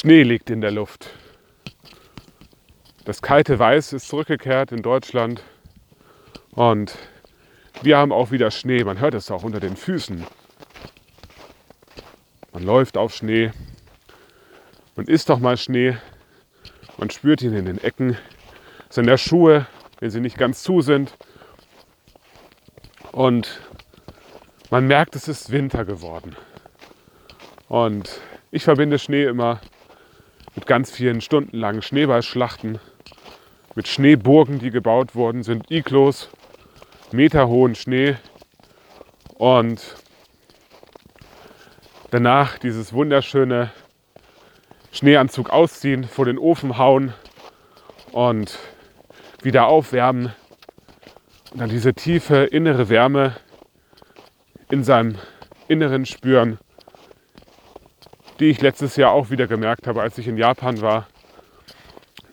Schnee liegt in der Luft. Das kalte Weiß ist zurückgekehrt in Deutschland und wir haben auch wieder Schnee. Man hört es auch unter den Füßen. Man läuft auf Schnee. Man isst doch mal Schnee. Man spürt ihn in den Ecken, seiner Schuhe, wenn sie nicht ganz zu sind. Und man merkt, es ist Winter geworden. Und ich verbinde Schnee immer mit ganz vielen stundenlangen Schneeballschlachten, mit Schneeburgen, die gebaut worden sind, Iglos, meterhohen Schnee und danach dieses wunderschöne Schneeanzug ausziehen, vor den Ofen hauen und wieder aufwärmen und dann diese tiefe innere Wärme in seinem Inneren spüren die ich letztes Jahr auch wieder gemerkt habe, als ich in Japan war.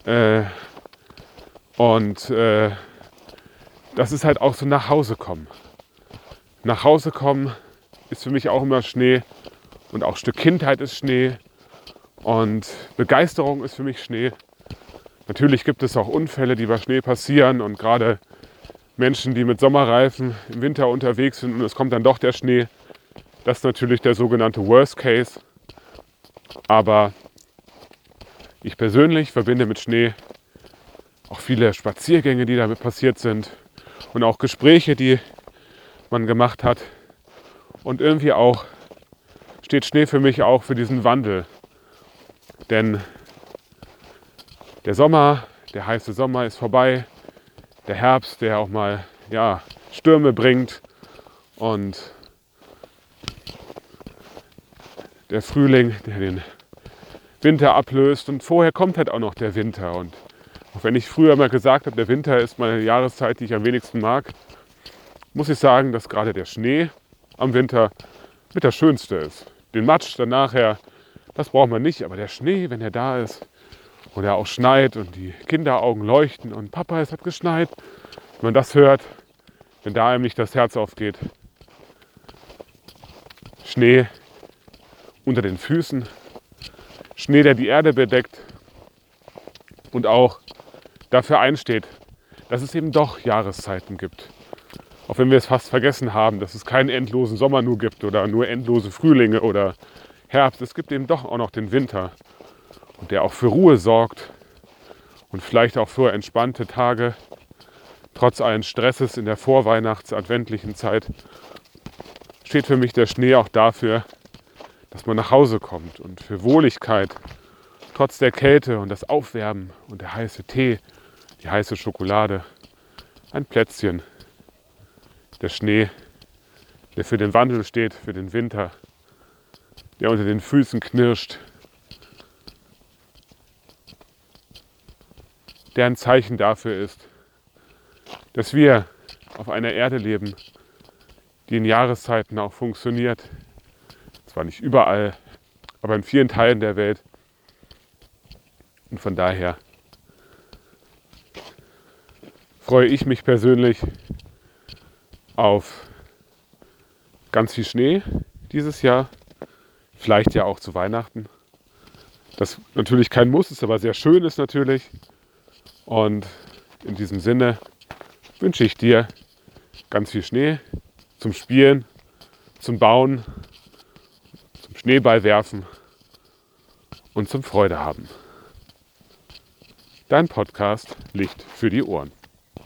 Äh, und äh, das ist halt auch so nach Hause kommen. Nach Hause kommen ist für mich auch immer Schnee und auch Stück Kindheit ist Schnee und Begeisterung ist für mich Schnee. Natürlich gibt es auch Unfälle, die bei Schnee passieren und gerade Menschen, die mit Sommerreifen im Winter unterwegs sind und es kommt dann doch der Schnee. Das ist natürlich der sogenannte Worst Case. Aber ich persönlich verbinde mit Schnee auch viele Spaziergänge, die damit passiert sind und auch Gespräche, die man gemacht hat. Und irgendwie auch steht Schnee für mich auch für diesen Wandel. Denn der Sommer, der heiße Sommer ist vorbei. Der Herbst, der auch mal ja, Stürme bringt. Und der Frühling, der den Winter ablöst. Und vorher kommt halt auch noch der Winter. Und auch wenn ich früher mal gesagt habe, der Winter ist meine Jahreszeit, die ich am wenigsten mag, muss ich sagen, dass gerade der Schnee am Winter mit der schönste ist. Den Matsch dann nachher, das braucht man nicht, aber der Schnee, wenn er da ist und er auch schneit und die Kinderaugen leuchten und Papa, es hat geschneit, wenn man das hört, wenn da einem nicht das Herz aufgeht. Schnee unter den Füßen, Schnee, der die Erde bedeckt und auch dafür einsteht, dass es eben doch Jahreszeiten gibt. Auch wenn wir es fast vergessen haben, dass es keinen endlosen Sommer nur gibt oder nur endlose Frühlinge oder Herbst. Es gibt eben doch auch noch den Winter und der auch für Ruhe sorgt und vielleicht auch für entspannte Tage, trotz allen Stresses in der vorweihnachts-adventlichen Zeit, steht für mich der Schnee auch dafür, dass man nach Hause kommt und für Wohligkeit, trotz der Kälte und das Aufwärmen und der heiße Tee, die heiße Schokolade, ein Plätzchen, der Schnee, der für den Wandel steht, für den Winter, der unter den Füßen knirscht, der ein Zeichen dafür ist, dass wir auf einer Erde leben, die in Jahreszeiten auch funktioniert, zwar nicht überall, aber in vielen Teilen der Welt. Und von daher freue ich mich persönlich auf ganz viel Schnee dieses Jahr. Vielleicht ja auch zu Weihnachten. Das natürlich kein Muss ist, aber sehr schön ist natürlich. Und in diesem Sinne wünsche ich dir ganz viel Schnee zum Spielen, zum Bauen Schneeball werfen und zum Freude haben. Dein Podcast Licht für die Ohren.